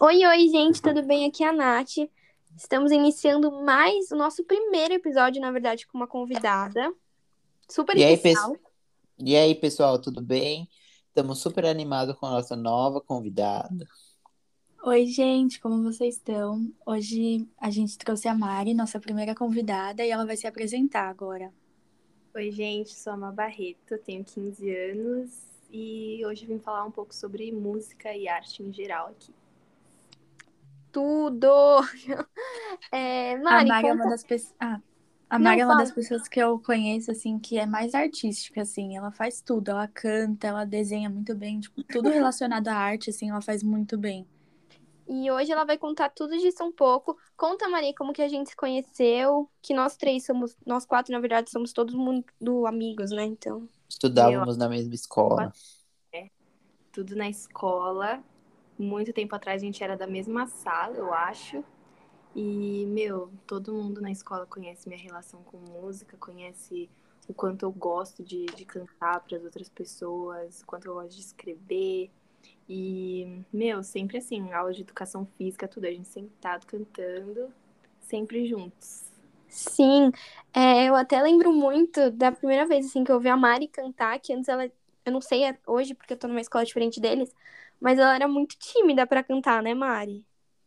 Oi, oi, gente, tudo bem? Aqui é a Nath. Estamos iniciando mais o nosso primeiro episódio, na verdade, com uma convidada super E aí, especial. pes- e aí, pessoal, tudo bem? Estamos super animados com a nossa nova convidada. Oi, gente, como vocês estão? Hoje a gente trouxe a Mari, nossa primeira convidada, e ela vai se apresentar agora. Oi, gente, sou a Má Barreto, tenho 15 anos e hoje vim falar um pouco sobre música e arte em geral aqui. Tudo! É, a Mari, Mari é uma conta... das pessoas. Ah, a Não, Mari é uma fala. das pessoas que eu conheço, assim, que é mais artística, assim. Ela faz tudo, ela canta, ela desenha muito bem, tipo, tudo relacionado à arte, assim, ela faz muito bem. E hoje ela vai contar tudo disso um pouco. Conta, Mari, como que a gente se conheceu, que nós três somos, nós quatro, na verdade, somos todos mundo amigos, né? Então, Estudávamos na mesma escola. Tudo na escola. Muito tempo atrás a gente era da mesma sala, eu acho. E, meu, todo mundo na escola conhece minha relação com música, conhece o quanto eu gosto de, de cantar para as outras pessoas, o quanto eu gosto de escrever. E, meu, sempre assim, aula de educação física, tudo, a gente sentado cantando, sempre juntos. sim, é, eu até lembro muito da primeira vez, assim, que eu ouvi a Mari cantar, que antes ela, eu não sei é hoje, porque eu tô numa escola diferente deles, mas ela era muito tímida pra cantar, né, Mari?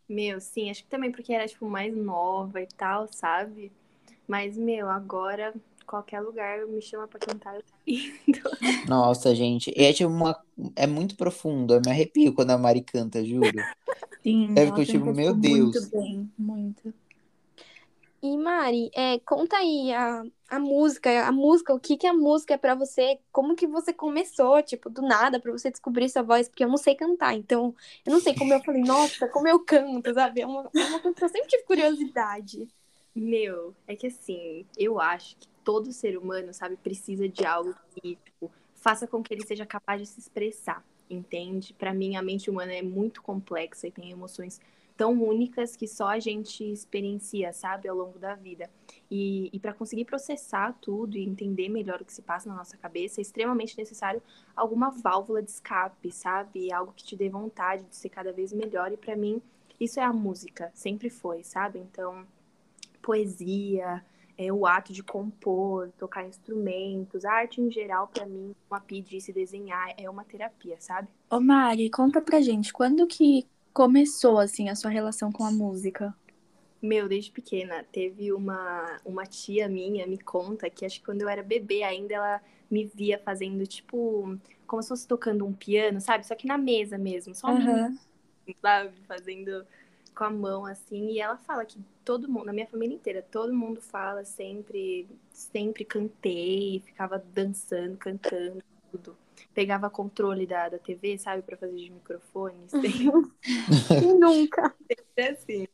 Meu, sim, acho que também porque era, tipo, mais nova e tal, sabe? Mas, meu, agora qualquer lugar me chama pra cantar, eu tô indo. Nossa, gente, é tipo uma. É muito profundo. Eu me arrepio quando a Mari canta, juro. Sim, É porque eu, tipo, meu Deus. muito bem, muito. E Mari, é, conta aí a, a música, a música, o que que a música é pra você? Como que você começou, tipo, do nada, pra você descobrir sua voz? Porque eu não sei cantar, então eu não sei como eu falei, nossa, como eu canto, sabe? É uma, é uma coisa que eu sempre tive curiosidade. Meu, é que assim, eu acho que todo ser humano, sabe, precisa de algo que, tipo, faça com que ele seja capaz de se expressar, entende? Pra mim, a mente humana é muito complexa e tem emoções tão únicas que só a gente experiencia, sabe, ao longo da vida. E, e para conseguir processar tudo e entender melhor o que se passa na nossa cabeça, é extremamente necessário alguma válvula de escape, sabe? Algo que te dê vontade de ser cada vez melhor. E pra mim, isso é a música, sempre foi, sabe? Então, poesia, é, o ato de compor, tocar instrumentos, a arte em geral, pra mim, como a Pi disse, desenhar é uma terapia, sabe? Ô, Mari, conta pra gente, quando que começou, assim, a sua relação com a música? Meu, desde pequena, teve uma, uma tia minha, me conta, que acho que quando eu era bebê ainda, ela me via fazendo, tipo, como se fosse tocando um piano, sabe? Só que na mesa mesmo, só um Aham. sabe? Fazendo com a mão, assim. E ela fala que todo mundo, na minha família inteira, todo mundo fala sempre, sempre cantei, ficava dançando, cantando, tudo. Pegava controle da, da TV, sabe? Pra fazer de microfone, sempre E nunca. assim.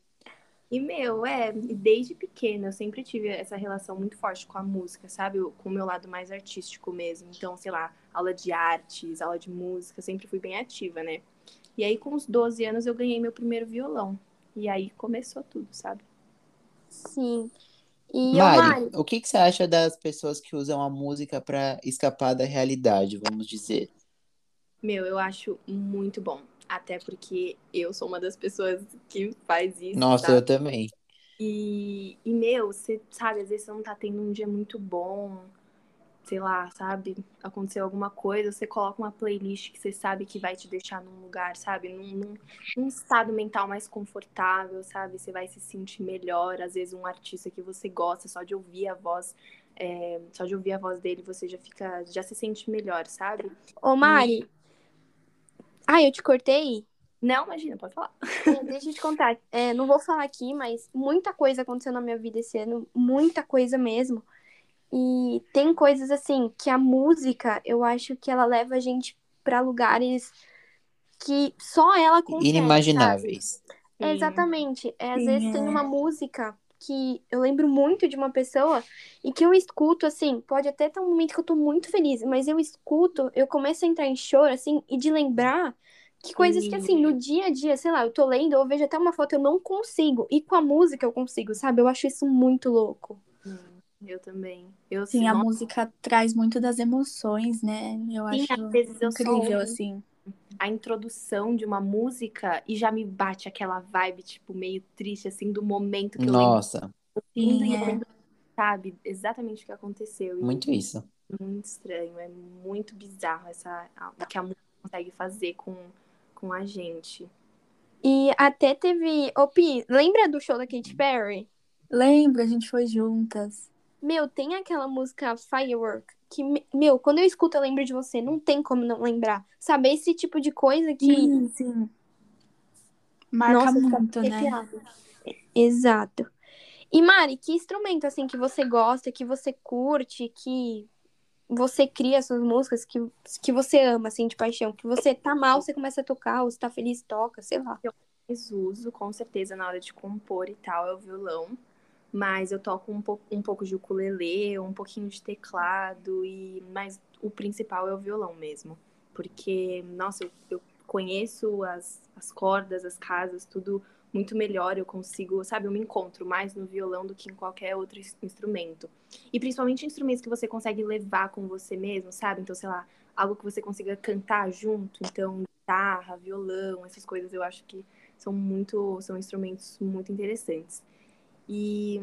E, meu, é, e desde pequena eu sempre tive essa relação muito forte com a música, sabe? Com o meu lado mais artístico mesmo. Então, sei lá, aula de artes, aula de música, sempre fui bem ativa, né? E aí, com os 12 anos, eu ganhei meu primeiro violão. E aí começou tudo, sabe? Sim. E, Mari, Mari, o que que você acha das pessoas que usam a música pra escapar da realidade, vamos dizer? Meu, eu acho muito bom. Até porque eu sou uma das pessoas que faz isso, Nossa, sabe? eu também. E, e, meu, você sabe, às vezes você não tá tendo um dia muito bom, sei lá, sabe? Aconteceu alguma coisa, você coloca uma playlist que você sabe que vai te deixar num lugar, sabe? Num, num, num estado mental mais confortável, sabe? Você vai se sentir melhor. Às vezes um artista que você gosta, só de ouvir a voz, é, só de ouvir a voz dele, você já fica, já se sente melhor, sabe? ô, Mari. Ah, eu te cortei? Não, imagina, pode falar. É, deixa eu te contar. É, não vou falar aqui, mas muita coisa aconteceu na minha vida esse ano, muita coisa mesmo. E tem coisas assim que a música, eu acho que ela leva a gente pra lugares que só ela consegue, sabe? Inimagináveis. É, exatamente. É, às Sim, vezes tem é. uma música que eu lembro muito de uma pessoa e que eu escuto, assim, pode até ter um momento que eu tô muito feliz, mas eu escuto, eu começo a entrar em choro, assim, e de lembrar que coisas que, assim, no dia a dia, sei lá, eu tô lendo, eu vejo até uma foto, eu não consigo. E com a música eu consigo, sabe? Eu acho isso muito louco. Hum, Eu também. Eu Sim, a nossa, música traz muito das emoções, né? Eu Sim, acho às vezes eu incrível, assim. a introdução de uma música e já me bate aquela vibe, tipo, meio triste, assim, do momento que eu Nossa, lembro, Sim, e eu é. lembro, sabe, exatamente o que aconteceu. E muito isso. muito estranho, é muito bizarro essa, o que a música consegue fazer com, com a gente. E até teve. Ô, Pi, lembra do show da Katy Perry? Lembra, a gente foi juntas. Meu, tem aquela música Firework. Que, me- meu, quando eu escuto, eu lembro de você. Não tem como não lembrar. Sabe? Esse tipo de coisa que. Sim, sim. Marca Nossa, muito, né? Exato. E Mari, que instrumento assim que você gosta, que você curte, que você cria suas músicas, que, que você ama, assim, de paixão? Que você tá mal, você começa a tocar, ou você tá feliz, toca, sei lá. mais uso, com certeza, na hora de compor e tal, é o violão. Mas eu toco um, po um pouco de ukulele, um pouquinho de teclado, e mas o principal é o violão mesmo. Porque, nossa, eu, eu conheço as, as cordas, as casas, tudo muito melhor. Eu consigo, sabe, eu me encontro mais no violão do que em qualquer outro ins- instrumento. E principalmente instrumentos que você consegue levar com você mesmo, sabe? Então, sei lá, algo que você consiga cantar junto. Então, guitarra, violão, essas coisas eu acho que são muito são instrumentos muito interessantes e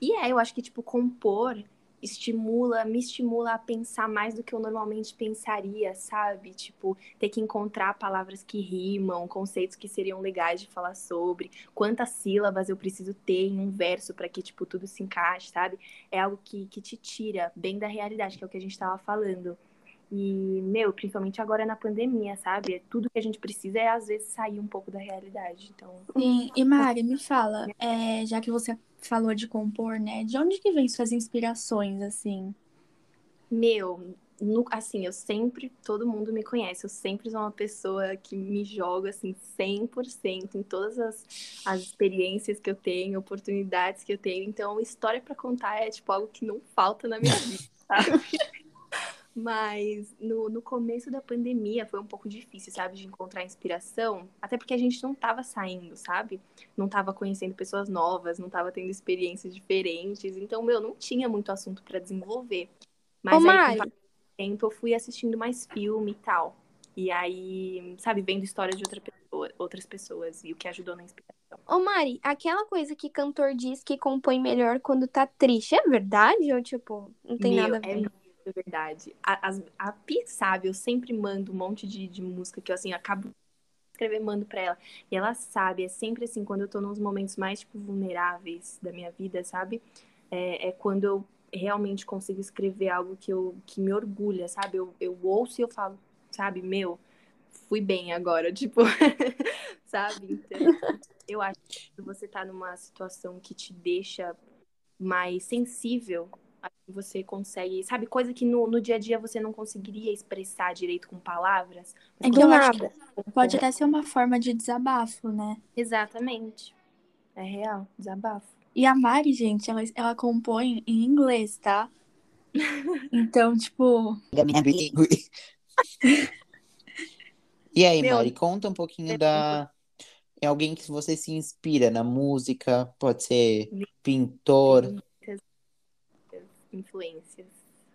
e é eu acho que tipo compor estimula me estimula a pensar mais do que eu normalmente pensaria sabe? Tipo ter que encontrar palavras que rimam conceitos que seriam legais de falar sobre quantas sílabas eu preciso ter em um verso para que tipo tudo se encaixe sabe? É algo que, que te tira bem da realidade que é o que a gente estava falando e, meu, principalmente agora na pandemia, sabe? Tudo que a gente precisa é, às vezes, sair um pouco da realidade. Então, Sim, e Mari, me fala, é, já que você falou de compor, né? De onde que vem suas inspirações, assim? meu, no- assim, eu sempre, todo mundo me conhece, eu sempre sou uma pessoa que me joga, assim, 100% em todas as, as experiências que eu tenho, oportunidades que eu tenho. Então, história pra contar é, tipo, algo que não falta na minha vida, sabe? Mas no, no começo da pandemia foi um pouco difícil, sabe, de encontrar inspiração, até porque a gente não tava saindo, sabe? Não tava conhecendo pessoas novas, não tava tendo experiências diferentes, então, meu, não tinha muito assunto pra desenvolver. Mas Ô, aí, com o tempo, eu fui assistindo mais filme e tal. E aí, sabe, vendo história de outra pessoa, outras pessoas e o que ajudou na inspiração. Ô, Mari, aquela coisa que cantor diz que compõe melhor quando tá triste, é verdade? Ou, tipo, não tem Meu, nada a é muito verdade. A, as- a Pi sabe, eu sempre mando um monte de, de música que eu, assim, acabo escrever, mando pra ela. E ela sabe, é sempre assim, quando eu tô nos momentos mais, tipo, vulneráveis da minha vida, sabe? É, é quando eu realmente consigo escrever algo que, eu, que me orgulha, sabe? Eu, eu ouço e eu falo, sabe, meu, fui bem agora, tipo, sabe? Então, eu acho que você tá numa situação que te deixa mais sensível, você consegue, sabe, coisa que no, no dia a dia você não conseguiria expressar direito com palavras. É que eu Do acho que nada. pode até ser uma forma de desabafo, né? Exatamente. É real, desabafo. E a Mari, gente, ela, ela compõe em inglês, tá? Então, tipo, Da minha língua. E aí, Meu, Mari, conta um pouquinho da. Em alguém que você se inspira na música, pode ser pintor. Influências.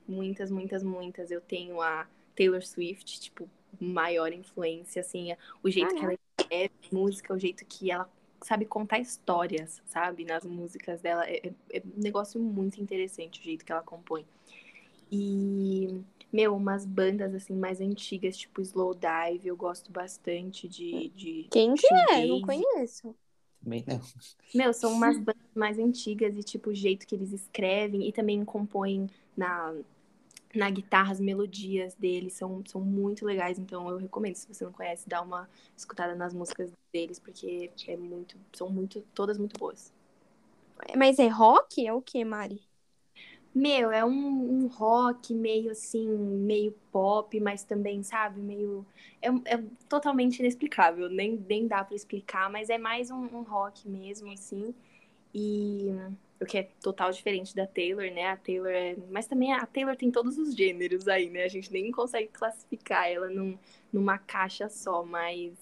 Muitas, muitas, muitas. Eu tenho a Taylor Swift, tipo, maior influência, assim, o jeito que ela escreve música, o jeito que ela sabe contar histórias, sabe, nas músicas dela. É, é- é um negócio muito interessante o jeito que ela compõe. E, meu, umas bandas, assim, mais antigas, tipo Slowdive, eu gosto bastante de... de Quem que é? Não shoegaze. conheço. Também não. Meu, são umas bandas mais antigas e, tipo, o jeito que eles escrevem e também compõem na, na guitarra as melodias deles são, são muito legais. Então, eu recomendo, se você não conhece, dá uma escutada nas músicas deles, porque é muito, são muito, todas muito boas. Mas é rock? É o que, Mari? Meu, é um, um rock meio assim, meio pop, mas também, sabe, meio. É, é totalmente inexplicável, nem, nem dá pra explicar, mas é mais um, um rock mesmo, assim. E o que é total diferente da Taylor, né? A Taylor é. Mas também a Taylor tem todos os gêneros aí, né? A gente nem consegue classificar ela num, numa caixa só, mas.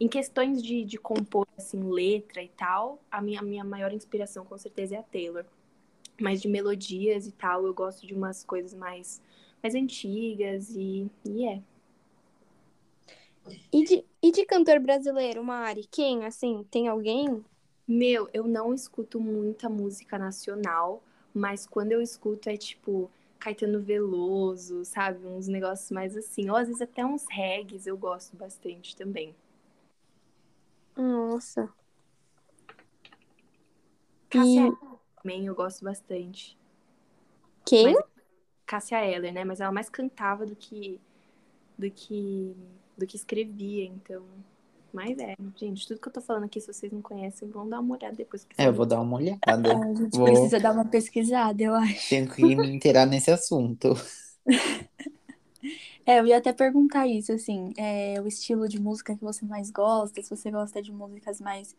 Em questões de, de compor, assim, letra e tal, a minha, a minha maior inspiração com certeza é a Taylor mais de melodias e tal. Eu gosto de umas coisas mais, mais antigas e, e é. E de, e de cantor brasileiro, Mari? Quem, assim, tem alguém? Meu, eu não escuto muita música nacional, mas quando eu escuto é tipo Caetano Veloso, sabe? Uns negócios mais assim. Ou às vezes até uns regs eu gosto bastante também. Nossa. Cássia E também eu gosto bastante. quem? Mas- Cássia Eller, né? Mas ela mais cantava do que do que do que escrevia, então. Mas é, gente, tudo que eu tô falando aqui, se vocês não conhecem, vão dar uma olhada depois que É, eu vou dar uma olhada. A gente Vou- precisa dar uma pesquisada, eu acho. Tenho que me inteirar nesse assunto. É, eu ia até perguntar isso, assim, é, o estilo de música que você mais gosta, se você gosta de músicas mais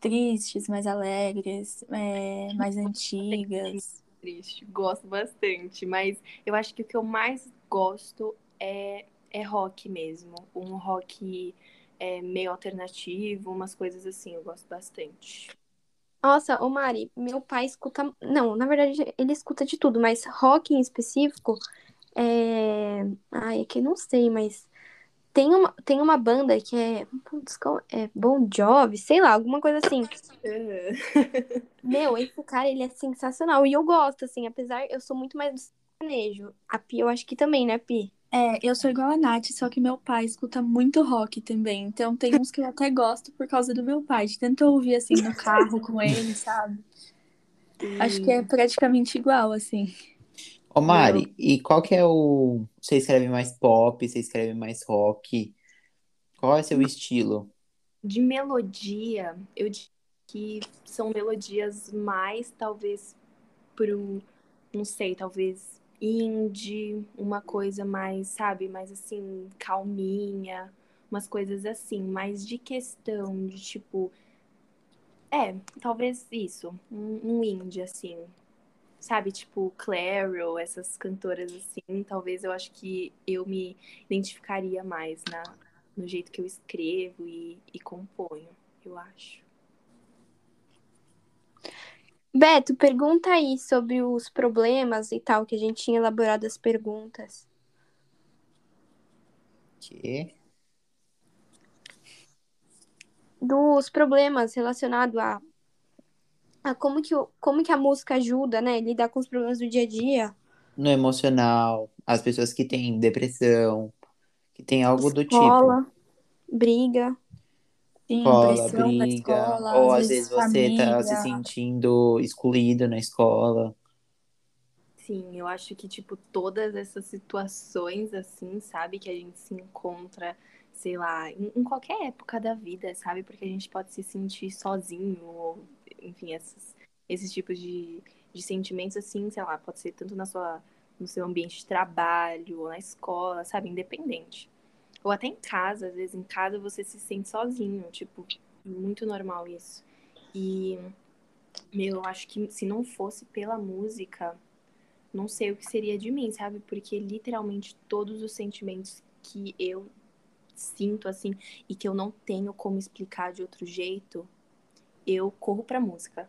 tristes, mais alegres, é, mais antigas. triste, gosto bastante, mas eu acho que o que eu mais gosto é, é rock mesmo, um rock é, meio alternativo, umas coisas assim, eu gosto bastante. Nossa, ô Mari, meu pai escuta. Não, na verdade, ele escuta de tudo, mas rock em específico é. Ai, é que eu não sei, mas tem uma, tem uma banda que é. É Bon Jovi, sei lá, alguma coisa assim. Meu, esse cara, ele é sensacional. E eu gosto, assim, apesar, eu sou muito mais do sertanejo. A Pi, eu acho que também, né, Pi? É, eu sou igual a Nath, só que meu pai escuta muito rock também, então tem uns que eu até gosto por causa do meu pai, de tanto ouvir assim no carro com ele, sabe? Acho que é praticamente igual, assim. Ô, Mari, e qual que é o. Você escreve mais pop, você escreve mais rock? Qual é seu estilo? De melodia, eu diria que são melodias mais, talvez, pro, não sei, talvez indie, uma coisa mais, sabe, mais assim, calminha, umas coisas assim, mais de questão de tipo. É, talvez isso, um, um indie, assim. Sabe, tipo, Clairo, essas cantoras assim, talvez eu acho que eu me identificaria mais na, no jeito que eu escrevo e, e componho, eu acho. Beto, pergunta aí sobre os problemas e tal, que a gente tinha elaborado as perguntas. Que? Dos problemas relacionados a, a como, que, como que a música ajuda, né? Lidar com os problemas do dia a dia. No emocional, as pessoas que têm depressão, que têm algo do tipo. Escola, briga. Sim, Escola, briga, escola, ou às vezes você tá se sentindo excluído na escola. Sim, eu acho que, tipo, todas essas situações, assim, sabe, que a gente se encontra, sei lá, em, em qualquer época da vida, sabe, porque a gente pode se sentir sozinho, ou, enfim, esses, tipos de, de sentimentos, assim, sei lá, pode ser tanto na sua, no seu ambiente de trabalho, ou na escola, sabe, independente. Ou até em casa, às vezes em casa você se sente sozinho, tipo, muito normal isso. E, meu, eu acho que se não fosse pela música não sei o que seria de mim, sabe? Porque literalmente todos os sentimentos que eu sinto assim e que eu não tenho como explicar de outro jeito, eu corro pra música,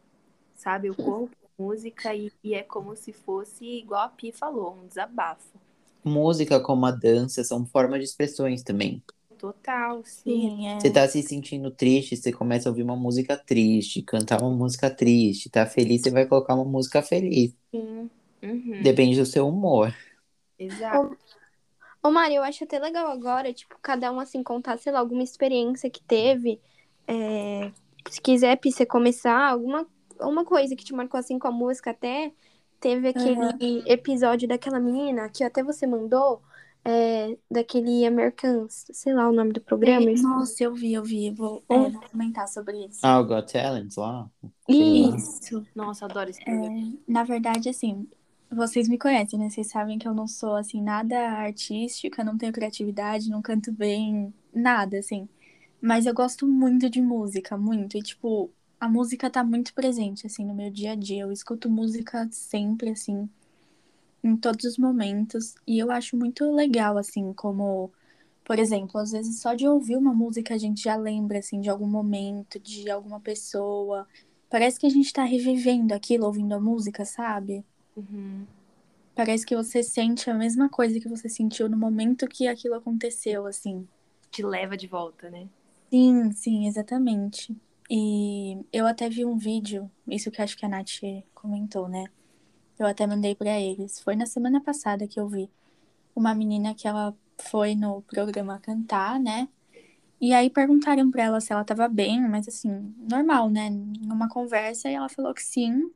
sabe? Eu corro pra música e, e é como se fosse igual a Pi falou, um desabafo. Música como a dança são formas de expressões também. Total, sim. Sim, é. Você tá se sentindo triste, você começa a ouvir uma música triste, cantar uma música triste, tá feliz, você vai colocar uma música feliz. sim. Uhum, Depende do seu humor. Exato. Ô, Mari, eu acho até legal agora, tipo, cada um, assim, contar, sei lá, alguma experiência que teve. É, Se quiser, Pi, você começar, alguma uma coisa que te marcou, assim, com a música até. Teve aquele episódio daquela menina que até você mandou, é, daquele Americans, sei lá o nome do programa. É, Nossa, eu vi, eu vi. Vou, é, vou comentar sobre isso. Ah, o Got Talent lá? Isso. Nossa, adoro esse programa. Na verdade, assim, vocês me conhecem, né? Vocês sabem que eu não sou, assim, nada artística, não tenho criatividade, não canto bem, nada, assim. Mas eu gosto muito de música, muito. E, tipo, a música tá muito presente, assim, no meu dia a dia. Eu escuto música sempre, assim, em todos os momentos. E eu acho muito legal, assim, como, por exemplo, às vezes só de ouvir uma música a gente já lembra, assim, de algum momento, de alguma pessoa. Parece que a gente tá revivendo aquilo ouvindo a música, sabe? Uhum. Parece que você sente a mesma coisa que você sentiu no momento que aquilo aconteceu, assim. te leva de volta, né? Sim, sim, exatamente. E eu até vi um vídeo, isso que acho que a Nath comentou, né? Eu até mandei para eles. Foi na semana passada que eu vi uma menina que ela foi no programa cantar, né? E aí perguntaram pra ela se ela tava bem, mas assim, normal, né? Numa conversa, e ela falou que sim.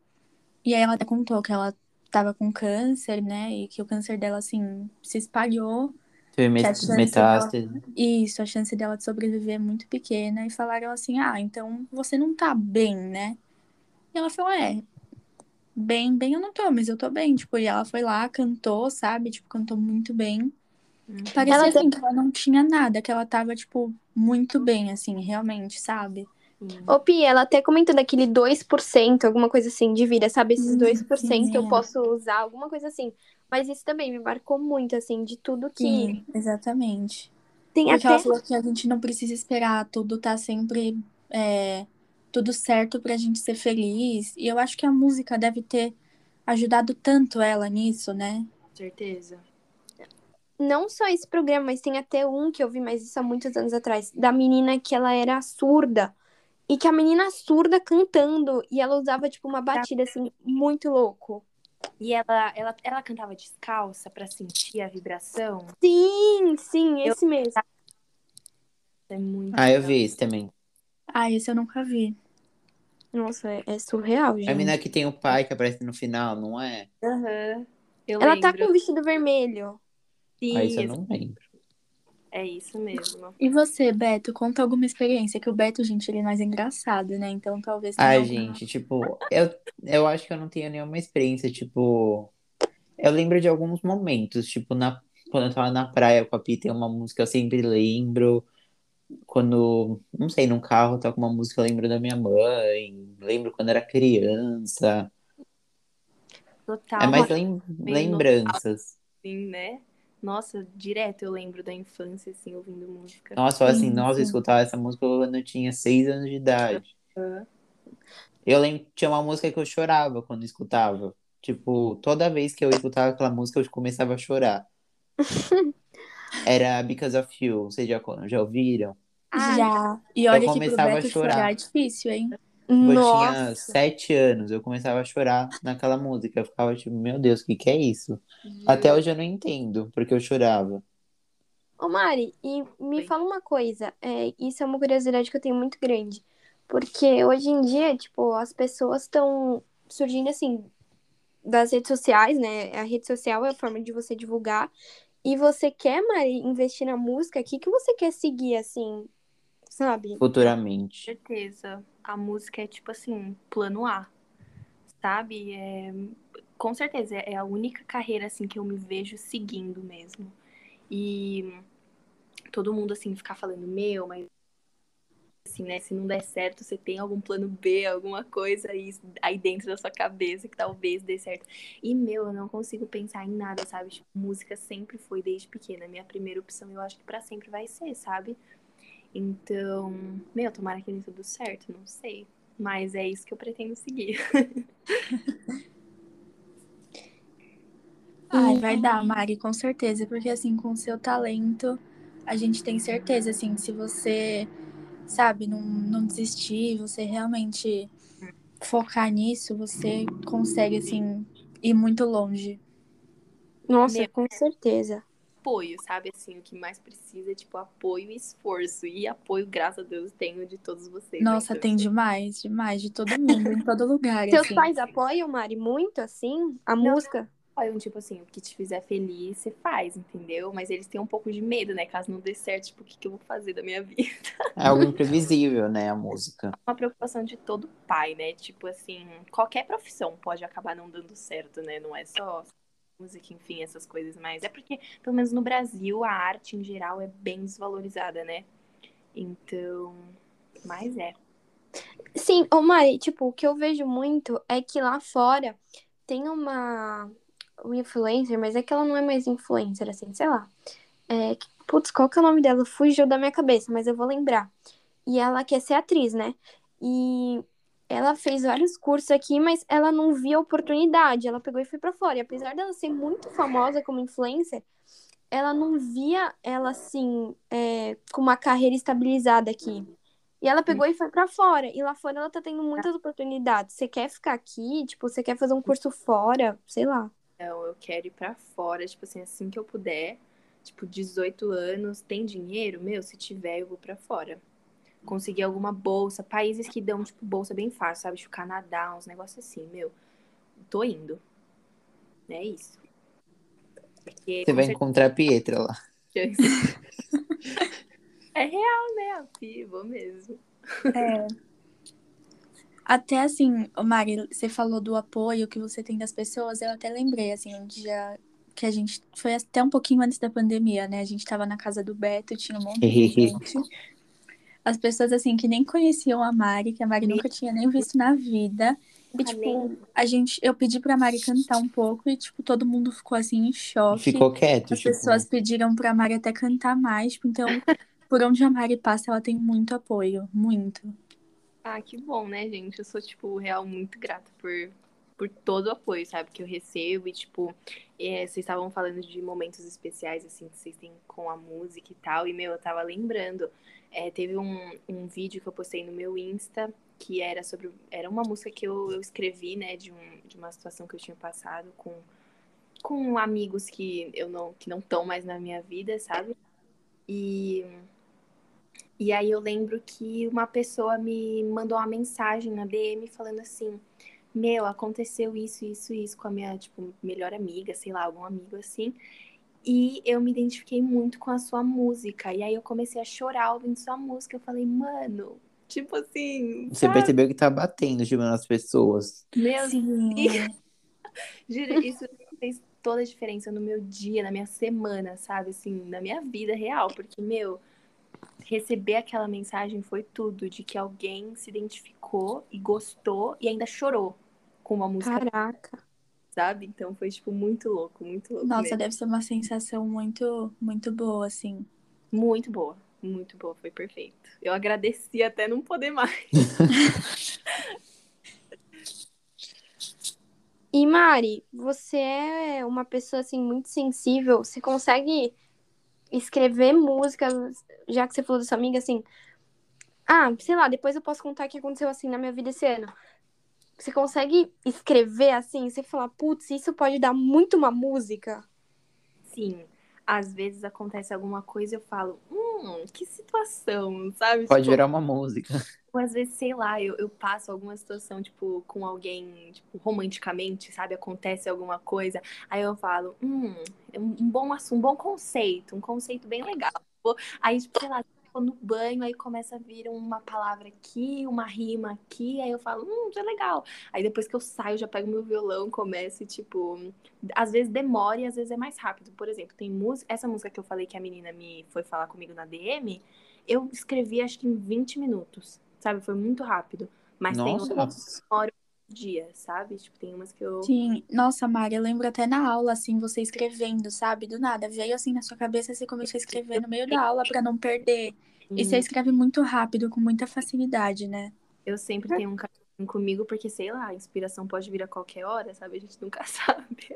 E aí ela até contou que ela tava com câncer, né? E que o câncer dela, assim, se espalhou. Teve metástase. Isso, a chance dela de sobreviver é muito pequena. E falaram assim: ah, então você não tá bem, né? E ela falou: é, bem, bem eu não tô, mas eu tô bem. Tipo, e ela foi lá, cantou, sabe? Tipo, cantou muito bem. Parecia Ela assim que ela não tinha nada, que ela tava, tipo, muito bem, assim, realmente, sabe? Ô, Pi, ela até comentou daquele 2%, alguma coisa assim, de vida, sabe? Esses Hum, 2% sim, eu é. posso usar, alguma coisa assim. Mas isso também me marcou muito, assim, de tudo que. Sim, exatamente. Tem Porque até. ela falou que a gente não precisa esperar tudo tá sempre é, tudo certo pra gente ser feliz. E eu acho que a música deve ter ajudado tanto ela nisso, né? Com certeza. Não só esse programa, mas tem até um que eu vi, mas isso há muitos anos atrás, da menina que ela era surda. E que a menina surda cantando, e ela usava, tipo, uma batida, assim, muito louco. E ela, ela, ela cantava descalça pra sentir a vibração. Sim, sim, Eu- esse mesmo. É muito. Ah, eu legal. vi isso também. Ah, esse eu nunca vi. Nossa, é, é surreal, gente. A menina que tem o pai que aparece no final, não é? Aham. Eu Ela tá com lembro. o vestido vermelho. Sim, Ah, isso eu não lembro. É isso mesmo. E você, Beto, conta alguma experiência, que o Beto, gente, ele é mais engraçado, né? Então talvez Ai, alguma- gente, tipo, eu, eu acho que eu não tenho nenhuma experiência, tipo. Eu lembro de alguns momentos, tipo, na, quando eu tava na praia com a Pi, tem uma música que eu sempre lembro. Quando, não sei, num carro toca uma música, eu lembro da minha mãe. Lembro quando era criança. Total. É mais lem- lembranças. assim, né? Nossa, direto eu lembro da infância, assim, ouvindo música. Nossa, fala assim, Sim, nossa, eu escutava essa música quando eu tinha seis anos de idade. Aham. Eu lembro, tinha uma música que eu chorava quando escutava. Tipo, toda vez que eu escutava aquela música, eu começava a chorar. Era Because of You, vocês já, já ouviram? Ah, Já. E olha que pro começava a chorar. chorar é difícil, hein? Eu tinha sete anos, eu começava a chorar naquela música. Eu ficava tipo, meu Deus, o que que é isso? Até hoje eu não entendo porque eu chorava. Ô, Mari, e me Oi. fala uma coisa. É, isso é uma curiosidade que eu tenho muito grande. Porque hoje em dia, tipo, as pessoas estão surgindo assim das redes sociais, né? A rede social é a forma de você divulgar. E você quer, Mari, investir na música? O que, que você quer seguir, assim, sabe? Futuramente. certeza. A música é tipo assim, plano A. Sabe? É... Com certeza, é a única carreira assim que eu me vejo seguindo mesmo. E todo mundo assim ficar falando, meu, mas assim, né? Se não der certo, você tem algum plano B, alguma coisa aí, aí dentro da sua cabeça que talvez dê certo. E, meu, eu não consigo pensar em nada, sabe? Tipo, música sempre foi desde pequena. Minha primeira opção, eu acho que pra sempre vai ser, sabe? Então, meu, tomara que dê tudo certo, não sei. Mas é isso que eu pretendo seguir. Ai, vai dar, Mari, com certeza. Porque, assim, com o seu talento, a gente tem certeza, assim, que se você, sabe, não, não desistir, você realmente focar nisso, você consegue, assim, ir muito longe. Nossa, Meu. com certeza. Apoio, sabe? Assim, o que mais precisa é, tipo, apoio e esforço. E apoio, graças a Deus, tenho de todos vocês. né? Nossa, Então, tem demais, demais, de todo mundo, em todo lugar, Seus assim. pais apoiam, Mari, muito, assim, a música? apoiam, tipo assim, o que te fizer feliz, você faz, entendeu? Mas eles têm um pouco de medo, né? Caso não dê certo, tipo, o que, que eu vou fazer da minha vida? É algo imprevisível, né, a música. uma preocupação de todo pai, né? Tipo assim, qualquer profissão pode acabar não dando certo, né? Não é só música, enfim, essas coisas, mas é porque, pelo menos no Brasil, a arte em geral é bem desvalorizada, né? Então, mas é. Sim, ô Mari, tipo, o que eu vejo muito é que lá fora tem uma um influencer, mas é que ela não é mais influencer, assim, sei lá. É, putz, qual que é o nome dela? Fugiu da minha cabeça, mas eu vou lembrar. E ela quer ser atriz, né? E ela fez vários cursos aqui, mas ela não via oportunidade. Ela pegou e foi pra fora. E apesar dela ser muito famosa como influencer, ela não via ela assim, é, com uma carreira estabilizada aqui. E ela pegou e foi pra fora. E lá fora ela tá tendo muitas oportunidades. Você quer ficar aqui? Tipo, você quer fazer um curso fora? Sei lá. Não, eu quero ir pra fora, tipo assim, assim que eu puder. Tipo, 18 anos, tem dinheiro? Meu, se tiver, eu vou pra fora. Conseguir alguma bolsa. Países que dão, tipo, bolsa bem fácil, sabe? Tipo, Canadá, uns negócios assim, meu. Tô indo. É isso. Porque, Você vai certeza, encontrar a Pietra lá. É real, né? A vou mesmo. É. Até assim, Mari, você falou do apoio que você tem das pessoas, eu até lembrei, assim, um dia que a gente. Foi até um pouquinho antes da pandemia, né? A gente tava na casa do Beto, tinha um monte de gente. As pessoas, assim, que nem conheciam a Mari, que a Mari nunca tinha nem visto na vida. E, tipo, a gente. Eu pedi pra Mari cantar um pouco e, tipo, todo mundo ficou assim em choque. Ficou quieto, As tipo. pessoas pediram pra Mari até cantar mais, tipo, então, por onde a Mari passa, ela tem muito apoio, muito. Ah, que bom, né, gente? Eu sou, tipo, real muito grata por, por todo o apoio, sabe, que eu recebo. E, tipo, é, vocês estavam falando de momentos especiais, assim, que vocês têm com a música e tal. E, meu, eu tava lembrando. É, teve um, um vídeo que eu postei no meu Insta, que era sobre. Era uma música que eu, eu escrevi, né, de, um, de uma situação que eu tinha passado com, com amigos que eu não que não estão mais na minha vida, sabe? E. E aí eu lembro que uma pessoa me mandou uma mensagem na DM falando assim: Meu, aconteceu isso, isso, isso com a minha, tipo, melhor amiga, sei lá, algum amigo assim. E eu me identifiquei muito com a sua música. E aí eu comecei a chorar ouvindo sua música. Eu falei, mano, tipo assim, Você sabe? percebeu que tá batendo, tipo, nas pessoas. Meu. Juro, isso fez toda a diferença no meu dia, na minha semana, sabe? Assim, na minha vida real. Porque, meu, receber aquela mensagem foi tudo. De que alguém se identificou e gostou e ainda chorou com uma música, Caraca. Sabe? Então foi, tipo, muito louco, muito louco. Nossa, mesmo. deve ser uma sensação muito, muito boa, assim. Muito boa, muito boa, foi perfeito. Eu agradeci até não poder mais. E Mari, você é uma pessoa assim muito sensível. Você consegue escrever músicas, já que você falou da sua amiga assim. Ah, sei lá, depois eu posso contar o que aconteceu assim na minha vida esse ano. Você consegue escrever assim, você fala, putz, isso pode dar muito uma música. Sim, às vezes acontece alguma coisa e eu falo, hum, que situação, sabe? Pode Tipo, virar uma música. Ou às vezes, sei lá, eu, eu passo alguma situação, tipo, com alguém, tipo, romanticamente, sabe? Acontece alguma coisa. Aí eu falo, hum, é um um bom assunto, um bom conceito, um conceito bem legal. Aí, tipo, sei lá, tô no banho, aí começa a vir uma palavra aqui, uma rima aqui, aí eu falo, hum, isso é legal. Aí depois que eu saio, já pego meu violão, começo e, tipo, às vezes demora e às vezes é mais rápido. Por exemplo, tem música, essa música que eu falei que a menina me foi falar comigo na DM, eu escrevi acho que em 20 minutos, sabe? Foi muito rápido. Mas tem Nossa. outras que demoram dias, sabe? Tipo, tem umas que eu. Sim, nossa, Mari, eu lembro até na aula, assim, você escrevendo, sabe? Do nada, veio assim na sua cabeça, você começou a escrever no meio da aula pra não perder. E você escreve muito rápido, com muita facilidade, né? Eu sempre tenho um carinho comigo, porque, sei lá, a inspiração pode vir a qualquer hora, sabe? A gente nunca sabe.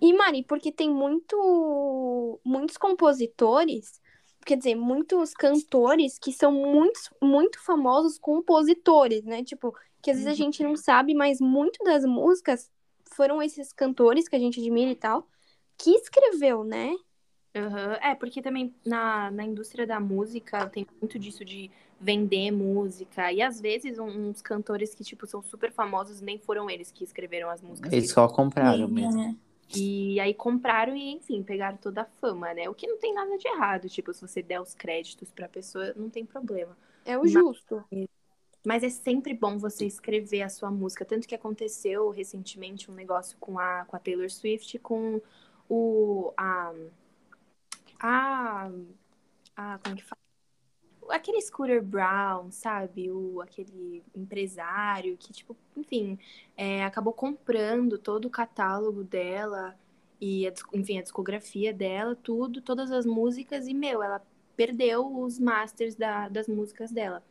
E Mari, porque tem muito muitos compositores, quer dizer, muitos cantores que são muito, muito famosos compositores, né? Tipo, que às vezes a gente não sabe, mas muito das músicas foram esses cantores que a gente admira e tal, que escreveu, né? Aham. É, porque também na, na indústria da música tem muito disso de vender música. E às vezes um- uns cantores que, tipo, são super famosos, nem foram eles que escreveram as músicas. Eles só compraram Sim, mesmo. é. E aí compraram e, enfim, pegaram toda a fama, né? O que não tem nada de errado. Tipo, se você der os créditos pra pessoa, não tem problema. É o Mas- justo. Mas é sempre bom você escrever a sua música. Tanto que aconteceu recentemente um negócio com a, com a Taylor Swift, com o. A. A. a como que fala? Aquele Scooter Brown, sabe? O, aquele empresário que, tipo, enfim, é, acabou comprando todo o catálogo dela e, a, enfim, a discografia dela, tudo, todas as músicas, e, meu, ela perdeu os masters da- das músicas dela.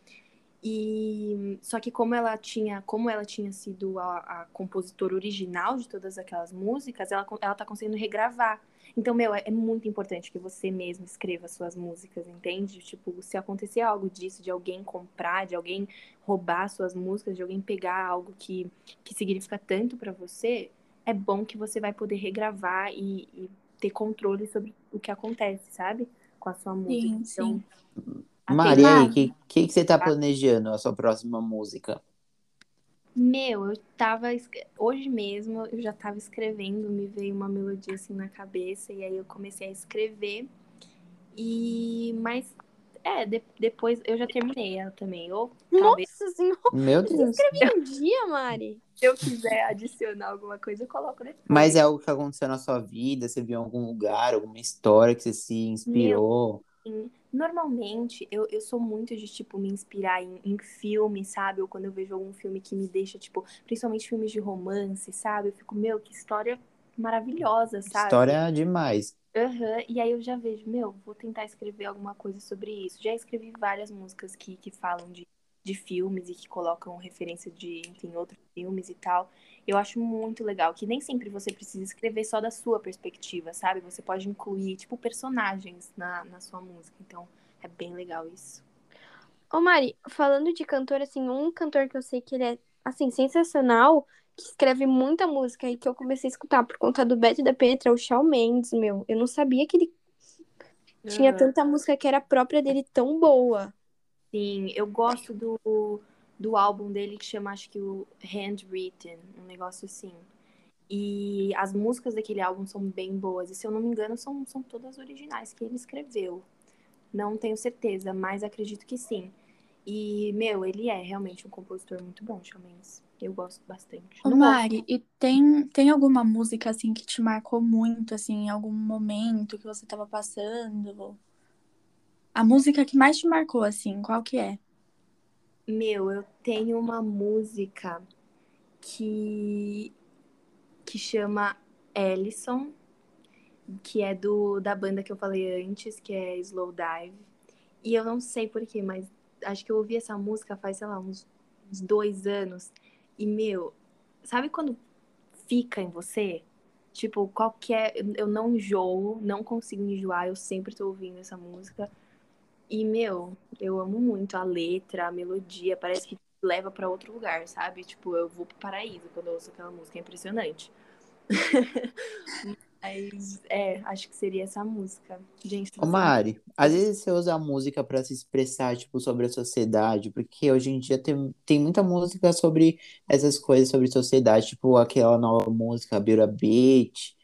E só que como ela tinha, como ela tinha sido a, a compositora original de todas aquelas músicas, ela, ela tá conseguindo regravar. Então, meu, é, é muito importante que você mesmo escreva suas músicas, entende? Tipo, se acontecer algo disso, de alguém comprar, de alguém roubar suas músicas, de alguém pegar algo que, que significa tanto para você, é bom que você vai poder regravar e, e, ter controle sobre o que acontece, sabe? Com a sua música. Sim, sim. Maria, o que, que, que você tá planejando a sua próxima música? Meu, eu tava. Hoje mesmo eu já tava escrevendo, me veio uma melodia assim na cabeça, e aí eu comecei a escrever. E. Mas. É, de- depois eu já terminei ela também. Ou talvez Nossa senhora, Meu Deus. um dia, Mari. se eu quiser adicionar alguma coisa, eu coloco depois. Mas é algo que aconteceu na sua vida? Você viu em algum lugar, alguma história que você se inspirou? Assim, Normalmente, eu, eu sou muito de, tipo, me inspirar em, em filme, sabe? Ou quando eu vejo algum filme que me deixa, tipo, principalmente filmes de romance, sabe? Eu fico, meu, que história maravilhosa, sabe? História demais. Aham, E aí eu já vejo, meu, vou tentar escrever alguma coisa sobre isso. Já escrevi várias músicas que, que falam de, de filmes e que colocam referência de, enfim, outros filmes e tal. Eu acho muito legal, que nem sempre você precisa escrever só da sua perspectiva, sabe? Você pode incluir, tipo, personagens na, na sua música. Então, é bem legal isso. Ô, Mari, falando de cantor, assim, um cantor que eu sei que ele é, assim, sensacional, que escreve muita música e que eu comecei a escutar por conta do Beto e da Petra, é o Shawn Mendes, meu. Eu não sabia que ele tinha tanta música que era própria dele tão boa. Sim, eu gosto do, do álbum dele que chama, acho que o Handwritten, um negócio assim. E as músicas daquele álbum são bem boas. E se eu não me engano, são, são todas originais que ele escreveu. Não tenho certeza, mas acredito que sim. E, meu, ele é realmente um compositor muito bom, Shawn Mendes. Eu gosto bastante. Ô, Mari, e tem, tem alguma música, assim, que te marcou muito, assim, em algum momento que você tava passando? A música que mais te marcou, assim, qual que é? Meu, eu tenho uma música que que chama Ellison, que é do da banda que eu falei antes, que é Slow Dive. E eu não sei porquê, mas acho que eu ouvi essa música faz, sei lá, uns, uns dois anos. E, meu, sabe quando fica em você? Tipo, qualquer. Eu não enjoo, não consigo enjoar, eu sempre tô ouvindo essa música. E, meu, eu amo muito a letra, a melodia, parece que leva pra outro lugar, sabe? Tipo, eu vou pro paraíso quando eu ouço aquela música, é impressionante. Mas, é, acho que seria essa música. Gente, Ô, Mari, às vezes você usa a música pra se expressar, tipo, sobre a sociedade, porque hoje em dia tem, tem muita música sobre essas coisas, sobre sociedade, tipo aquela nova música, Build a Beat.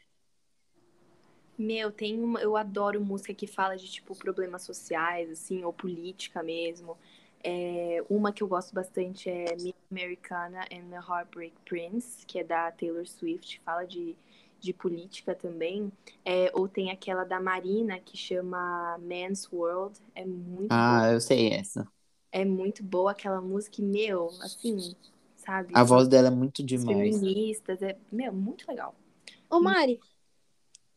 Meu, tem uma, eu adoro música que fala de tipo problemas sociais, assim, ou política mesmo. É, uma que eu gosto bastante é Miss Americana and the Heartbreak Prince, que é da Taylor Swift, fala de, de política também. É, ou tem aquela da Marina que chama Man's World, é muito boa. Ah, eu sei essa. É muito boa aquela música, e, meu, assim, sabe? A voz dela é muito demais. feministas, é, meu, muito legal. Ô, Mari.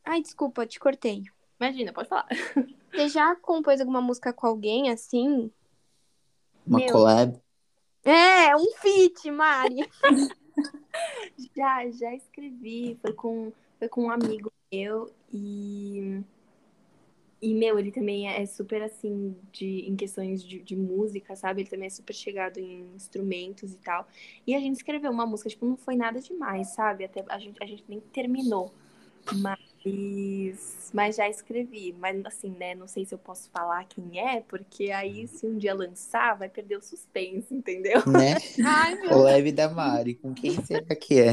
Ai, desculpa, te cortei. Imagina, pode falar. Você já compôs alguma música com alguém assim? Uma Meu. collab. É, um feat, Mari. Já, já escrevi. Foi com, foi com um amigo meu e. E, meu, ele também é super assim, de, em questões de, de música, sabe? Ele também é super chegado em instrumentos e tal. E a gente escreveu uma música, tipo, não foi nada demais, sabe? Até a gente, a gente nem terminou. Mas, mas já escrevi. Mas assim, né? Não sei se eu posso falar quem é, porque aí se um dia lançar, vai perder o suspense, entendeu? Né? Ai, meu Collab da Mari. Com quem será que é?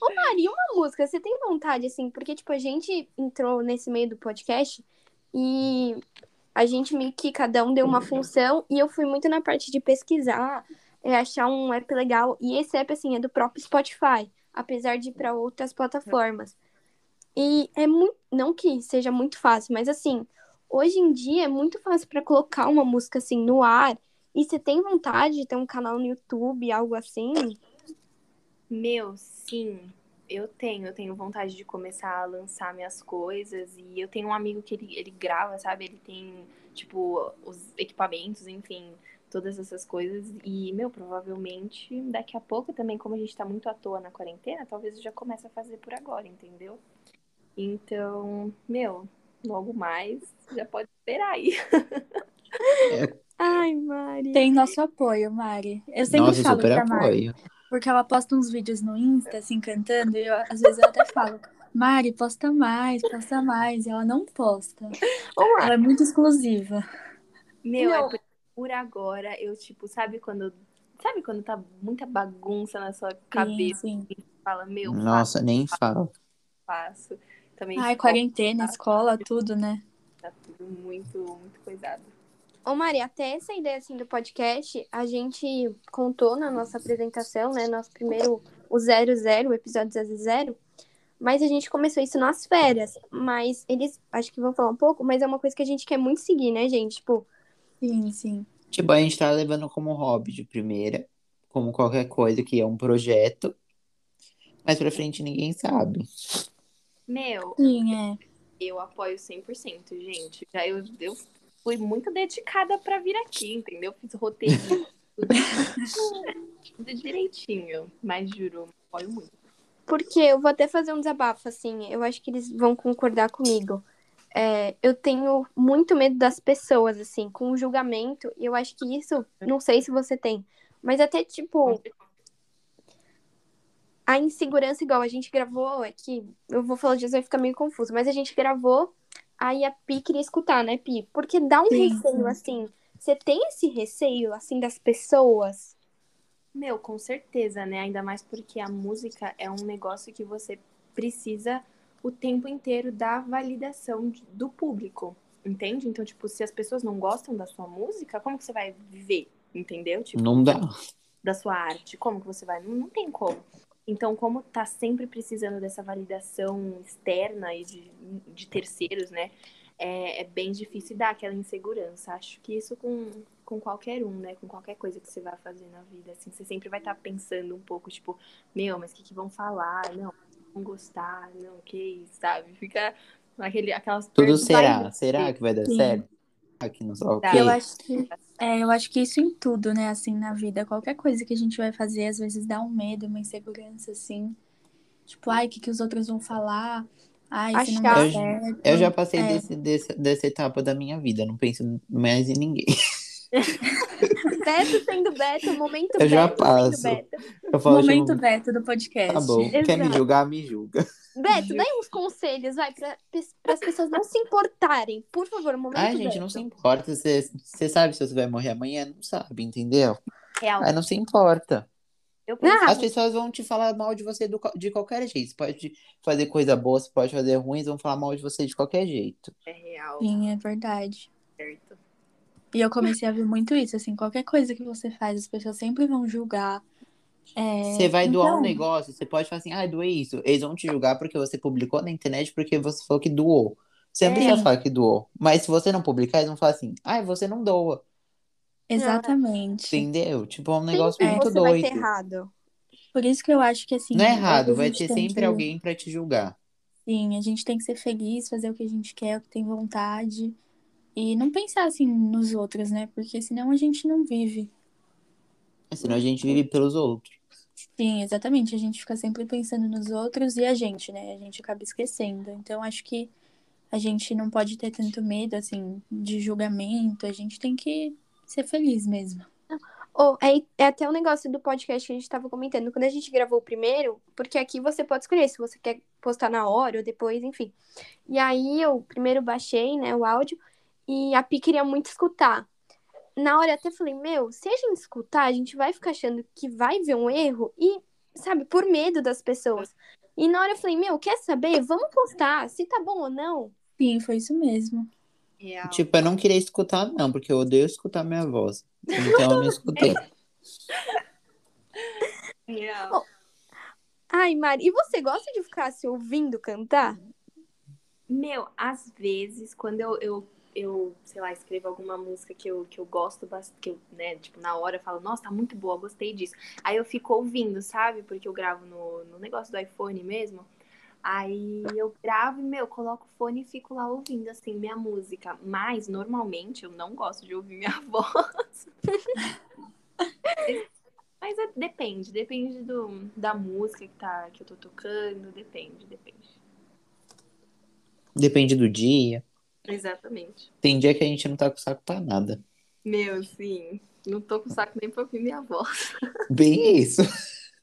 Ô, Mari, uma música, você tem vontade, assim? Porque, tipo, a gente entrou nesse meio do podcast e a gente meio que cada um deu uma função e eu fui muito na parte de pesquisar, é, achar um app legal. E esse app, assim, é do próprio Spotify, apesar de ir pra outras plataformas. E é muito. Não que seja muito fácil, mas assim, hoje em dia é muito fácil pra colocar uma música assim no ar. E você tem vontade de ter um canal no YouTube, algo assim? Meu, sim, eu tenho. Eu tenho vontade de começar a lançar minhas coisas. E eu tenho um amigo que ele, ele grava, sabe? Ele tem, tipo, os equipamentos, enfim, todas essas coisas. E, meu, provavelmente daqui a pouco também, como a gente tá muito à toa na quarentena, talvez eu já comece a fazer por agora, entendeu? Então, meu, logo mais, já pode esperar aí. Ai, Mari. Tem nosso apoio, Mari. Eu sempre Nossa, falo super pra Mari. apoio. Porque ela posta uns vídeos no Insta, assim, cantando, e eu, às vezes eu até falo, Mari, posta mais, posta mais. E ela não posta. Ô, Mari, Ela é muito exclusiva. Meu, Não. é por, por agora, eu, tipo, sabe quando. Sabe quando tá muita bagunça na sua cabeça? Sim, sim. E fala, meu, Nossa, nem falo. faço, faço. Também Ai, quarentena, escola, tudo, né? tá tudo muito, muito coisado. Ô, Mari, até essa ideia assim do podcast, a gente contou na nossa apresentação, né? Nosso primeiro, o 00, o episódio 00. Mas a gente começou isso nas férias. Mas eles, acho que vão falar um pouco, mas é uma coisa que a gente quer muito seguir, né, gente? Tipo, Sim, sim. Tipo, a gente tá levando como hobby de primeira, como qualquer coisa que é um projeto. Mas pra frente ninguém sabe. Meu, Sim, é. eu apoio 100%, gente. Já eu, eu fui muito dedicada pra vir aqui, entendeu? Fiz roteirinho, tudo, tudo direitinho. Mas juro, apoio muito. Porque eu vou até fazer um desabafo, assim, eu acho que eles vão concordar comigo. É, eu tenho muito medo das pessoas, assim, com o julgamento, e eu acho que isso, não sei se você tem, mas até, tipo, a insegurança, igual a gente gravou aqui, eu vou falar disso, vai ficar meio confuso, mas a gente gravou, aí a Pi queria escutar, né, Pi? Porque dá um Sim, receio, sim. assim, você tem esse receio, assim, das pessoas? Meu, com certeza, né? Ainda mais porque a música é um negócio que você precisa o tempo inteiro da validação do público, entende? Então, tipo, se as pessoas não gostam da sua música, como que você vai viver, entendeu? Tipo, Não dá. da sua arte, como que você vai? Não, não tem como. Então, como tá sempre precisando dessa validação externa e de, de terceiros, né? É, é bem difícil dar aquela insegurança. Acho que isso com, com qualquer um, né? Com qualquer coisa que você vai fazer na vida, assim, você sempre vai estar pensando um pouco, tipo, meu, mas o que, que vão falar? Não, vão gostar, não, que isso, sabe? Fica aquele, aquelas Tudo será. vai- Será que vai dar Sim. certo? Não o Tá. quê? Eu acho que, é, eu acho que isso em tudo, né, assim, na vida. Qualquer coisa que a gente vai fazer, às vezes dá um medo, uma insegurança, assim. Tipo, ai, o que, que os outros vão falar? Ai, se não Achar. der Eu-. Eu já passei É. desse, desse- dessa etapa da minha vida. Não penso mais em ninguém. Beto sendo Beto, momento Eu já Beto passo. sendo Beto. Eu falo, Momento Beto do podcast. tá bom. Quer me Exato. julgar, me julga. Beto, dá uns conselhos, vai, para as pessoas não se importarem. Por favor, momento Ai, gente, Beto. não se importa. Você você sabe se você vai morrer amanhã? Não sabe, entendeu? Real. Aí não se importa. Eu As pessoas vão te falar mal de você do- de qualquer jeito. Você pode fazer coisa boa, você pode fazer ruim, vão falar mal de você de qualquer jeito. é real, Sim, é verdade. E eu comecei a ver muito isso, assim, qualquer coisa que você faz, as pessoas sempre vão julgar. É, Você vai doar então, um negócio, você pode falar assim, ah, doei isso. Eles vão te julgar porque você publicou na internet porque você falou que doou. Você não É. precisa falar que doou. Mas se você não publicar, eles vão falar assim, ah, você não doa. Exatamente. Entendeu? Tipo, é um negócio sempre muito você vai doido. ter errado. Por isso que eu acho que, assim. Não é errado, vai ter sempre que- alguém pra te julgar. Sim, a gente tem que ser feliz, fazer o que a gente quer, o que tem vontade. E não pensar, assim, nos outros, né? Porque senão a gente não vive. Senão a gente vive pelos outros. Sim, exatamente. A gente fica sempre pensando nos outros e a gente, né? A gente acaba esquecendo. Então, acho que a gente não pode ter tanto medo, assim, de julgamento. A gente tem que ser feliz mesmo. Ou é, é até o negócio do podcast que a gente tava comentando. Quando a gente gravou o primeiro, porque aqui você pode escolher se você quer postar na hora ou depois, enfim. E aí eu primeiro baixei, né, o áudio, e a Pi queria muito escutar. Na hora eu até falei, meu, se a gente escutar, a gente vai ficar achando que vai ver um erro e, sabe, por medo das pessoas. E na hora eu falei, meu, quer saber? Vamos postar, se tá bom ou não. Sim, foi isso mesmo. Real. Tipo, eu não queria escutar, não, porque eu odeio escutar minha voz. Então eu não escutei. Real. Ai, Mari, e você gosta de ficar se ouvindo cantar? Meu, às vezes, quando eu, eu, eu, sei lá, escrevo alguma música que eu, que eu gosto bastante, que eu, né, tipo, na hora eu falo, nossa, tá muito boa, gostei disso. Aí eu fico ouvindo, sabe? Porque eu gravo no, no negócio do iPhone mesmo. Aí eu gravo e, meu, coloco o fone e fico lá ouvindo, assim, minha música. Mas, normalmente, eu não gosto de ouvir minha voz. Mas é- depende, depende do, da música que, tá, que eu tô tocando, depende, depende. Depende do dia. Exatamente. Tem dia que a gente não tá com saco pra nada. Meu, sim. Não tô com saco nem pra ouvir minha voz. Bem isso.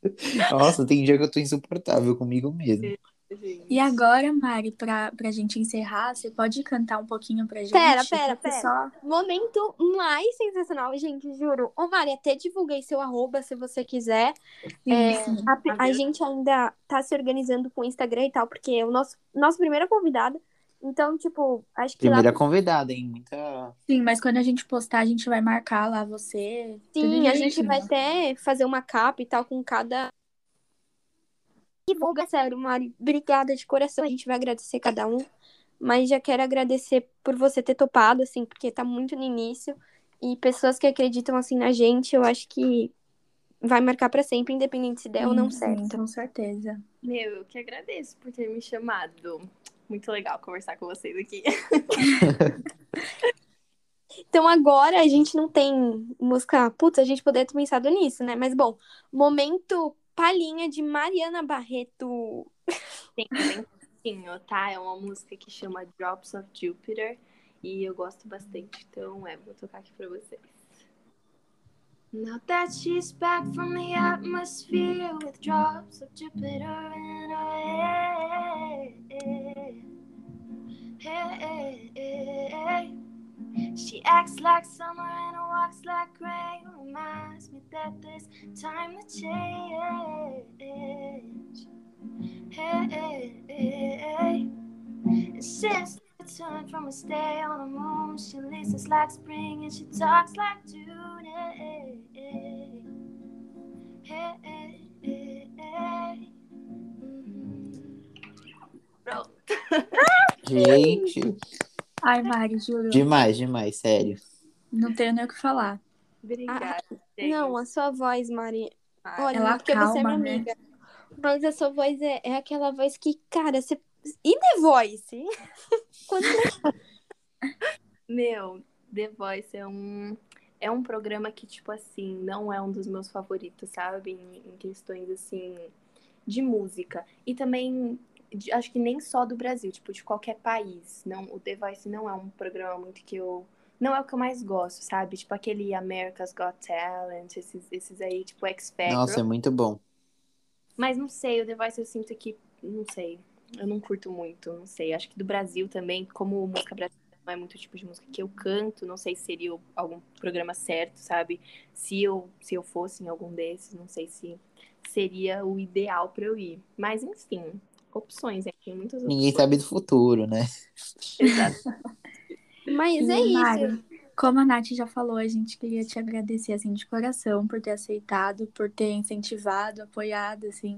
Nossa, tem dia que eu tô insuportável comigo mesmo. gente. E agora, Mari, pra, pra gente encerrar, você pode cantar um pouquinho pra gente? Pera, pera, pera. Só... Momento mais sensacional, gente, juro. Ô, Mari, até divulguei seu arroba se você quiser. É. A, a gente ainda tá se organizando com o Instagram e tal, porque é o nosso, nosso primeira convidada. Então, tipo, acho que Primeira lá. convidada, hein? Muita. Sim, mas quando a gente postar, a gente vai marcar lá você. Sim, a gente vai até fazer uma capa e tal com cada. Divulga, sério, Mari. Obrigada de coração. A gente vai agradecer cada um. Mas já quero agradecer por você ter topado, assim, porque tá muito no início. E pessoas que acreditam, assim, na gente, eu acho que vai marcar pra sempre, independente se der ou não Sim, certo. sim, com certeza. Meu, eu que agradeço por ter me chamado. Muito legal conversar com vocês aqui. Então agora a gente não tem música. Putz, a gente poderia ter pensado nisso, né? Mas bom, momento palhinha de Mariana Barreto. Tem bem tá? É uma música que chama Drops of Jupiter. E eu gosto bastante. Então, é, vou tocar aqui pra vocês. Now that she's back from the atmosphere with drops of Jupiter in her head. She acts like summer and walks like rain. Reminds me that there's time to change. Hey, and since return from a stay on the moon, she listens like spring and she talks like June. Hey, hey, hey, Mhm. Pronto. Gente, Ai, Mari, juro. demais, demais, sério. Não tenho nem o que falar. Obrigada. gente. Não, a sua voz, Mari. Olha, Ela porque você é minha calma, né? amiga. Mas a sua voz é, é aquela voz que, cara, você. E The Voice? Quando Meu, The Voice é um, é um programa que, tipo assim, não é um dos meus favoritos, sabe? Em, em questões, assim, de música. E também, de- acho que nem só do Brasil, tipo, de qualquer país. Não, o The Voice não é um programa muito que eu... Não é o que eu mais gosto, sabe? Tipo, aquele America's Got Talent, esses, esses aí, tipo, X Factor. Nossa, é muito bom. Mas não sei, o The Voice eu sinto que, não sei, eu não curto muito, não sei. Acho que do Brasil também, como música brasileira não é muito o tipo de música que eu canto, não sei se seria algum programa certo, sabe? Se eu, se eu fosse em algum desses, não sei se seria o ideal pra eu ir. Mas enfim, opções, né? Tem muitas opções. Ninguém sabe do futuro, né? Exato. Mas é isso. Como a Nath já falou, a gente queria te agradecer, assim, de coração por ter aceitado, por ter incentivado, apoiado, assim.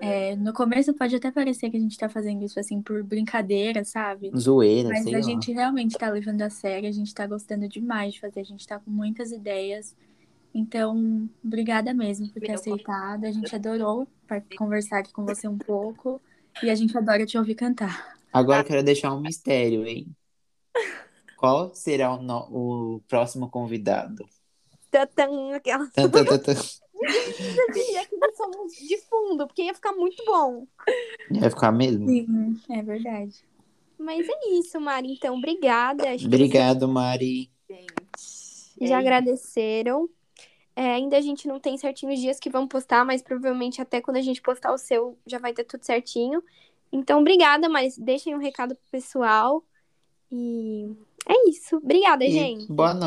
É, no começo pode até parecer que a gente tá fazendo isso, assim, por brincadeira, sabe? Zoeira, Mas a lá. gente realmente tá levando a sério, a gente tá gostando demais de fazer, a gente tá com muitas ideias. Então, obrigada mesmo por ter aceitado. A gente adorou conversar aqui com você um pouco e a gente adora te ouvir cantar. Agora eu quero deixar um mistério, hein? Qual será o, no- o próximo convidado? Tatã, aquela. Tan, tan, tan, tan. Queria que nós somos de fundo, porque ia ficar muito bom. Vai ficar mesmo? Sim, é verdade. Mas é isso, Mari. Então, obrigada. Acho que Obrigado, Mari. Gente. é já isso. agradeceram. É, ainda a gente não tem certinho os dias que vão postar, mas provavelmente até quando a gente postar o seu já vai ter tudo certinho. Então, obrigada, mas deixem um recado pro pessoal. E é isso. Obrigada, E gente. boa noite.